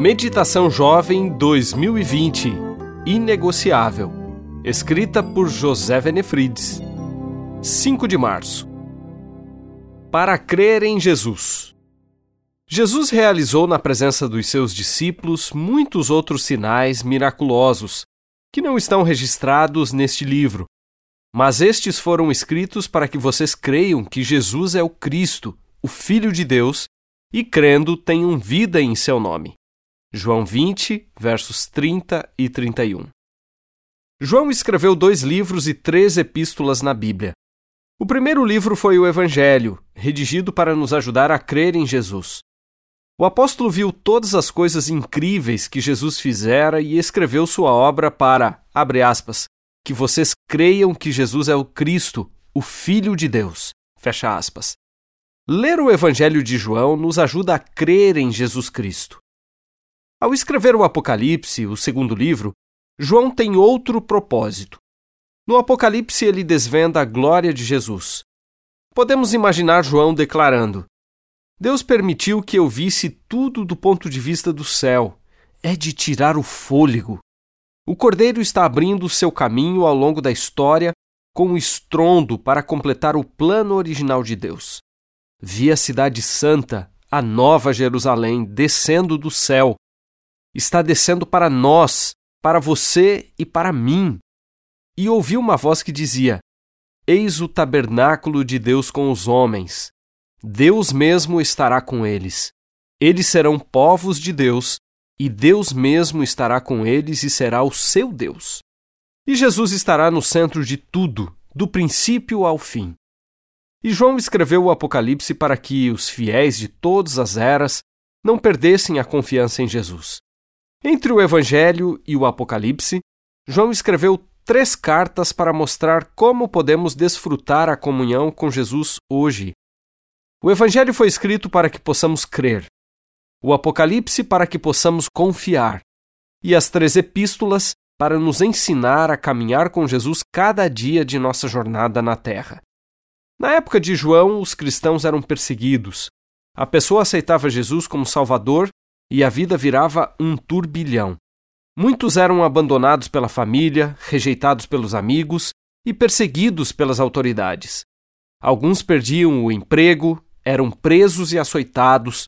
Meditação Jovem 2020 Inegociável. Escrita por José Venefrides. 5 de março. Para crer em Jesus. Jesus realizou na presença dos seus discípulos muitos outros sinais miraculosos que não estão registrados neste livro, mas estes foram escritos para que vocês creiam que Jesus é o Cristo, o Filho de Deus, e crendo tenham vida em seu nome. João 20, versos 30 e 31. João escreveu dois livros e três epístolas na Bíblia. O primeiro livro foi o Evangelho, redigido para nos ajudar a crer em Jesus. O apóstolo viu todas as coisas incríveis que Jesus fizera e escreveu sua obra para, abre aspas, que vocês creiam que Jesus é o Cristo, o Filho de Deus. Fecha aspas. Ler o Evangelho de João nos ajuda a crer em Jesus Cristo. Ao escrever o Apocalipse, o segundo livro, João tem outro propósito. No Apocalipse, ele desvenda a glória de Jesus. Podemos imaginar João declarando: Deus permitiu que eu visse tudo do ponto de vista do céu. É de tirar o fôlego. O Cordeiro está abrindo seu caminho ao longo da história com um estrondo para completar o plano original de Deus. Vi a Cidade Santa, a Nova Jerusalém, descendo do céu está descendo para nós, para você e para mim. E ouvi uma voz que dizia: Eis o tabernáculo de Deus com os homens. Deus mesmo estará com eles. Eles serão povos de Deus, e Deus mesmo estará com eles e será o seu Deus. E Jesus estará no centro de tudo, do princípio ao fim. E João escreveu o Apocalipse para que os fiéis de todas as eras não perdessem a confiança em Jesus. Entre o Evangelho e o Apocalipse, João escreveu três cartas para mostrar como podemos desfrutar a comunhão com Jesus hoje. O Evangelho foi escrito para que possamos crer, o Apocalipse para que possamos confiar, e as três epístolas para nos ensinar a caminhar com Jesus cada dia de nossa jornada na Terra. Na época de João, os cristãos eram perseguidos. A pessoa aceitava Jesus como Salvador e a vida virava um turbilhão. Muitos eram abandonados pela família, rejeitados pelos amigos e perseguidos pelas autoridades. Alguns perdiam o emprego, eram presos e açoitados,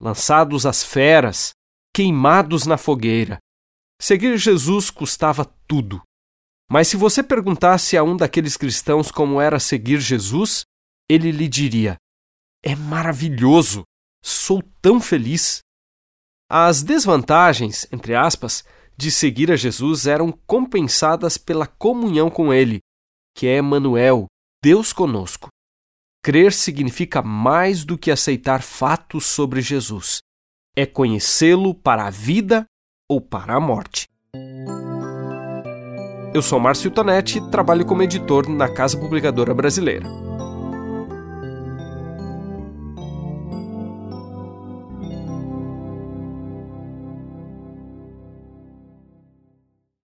lançados às feras, queimados na fogueira. Seguir Jesus custava tudo. Mas se você perguntasse a um daqueles cristãos como era seguir Jesus, ele lhe diria: É maravilhoso, sou tão feliz. As desvantagens, entre aspas, de seguir a Jesus eram compensadas pela comunhão com Ele, que é Emmanuel, Deus conosco. Crer significa mais do que aceitar fatos sobre Jesus. É conhecê-lo para a vida ou para a morte. Eu sou Márcio Tonetti e trabalho como editor na Casa Publicadora Brasileira.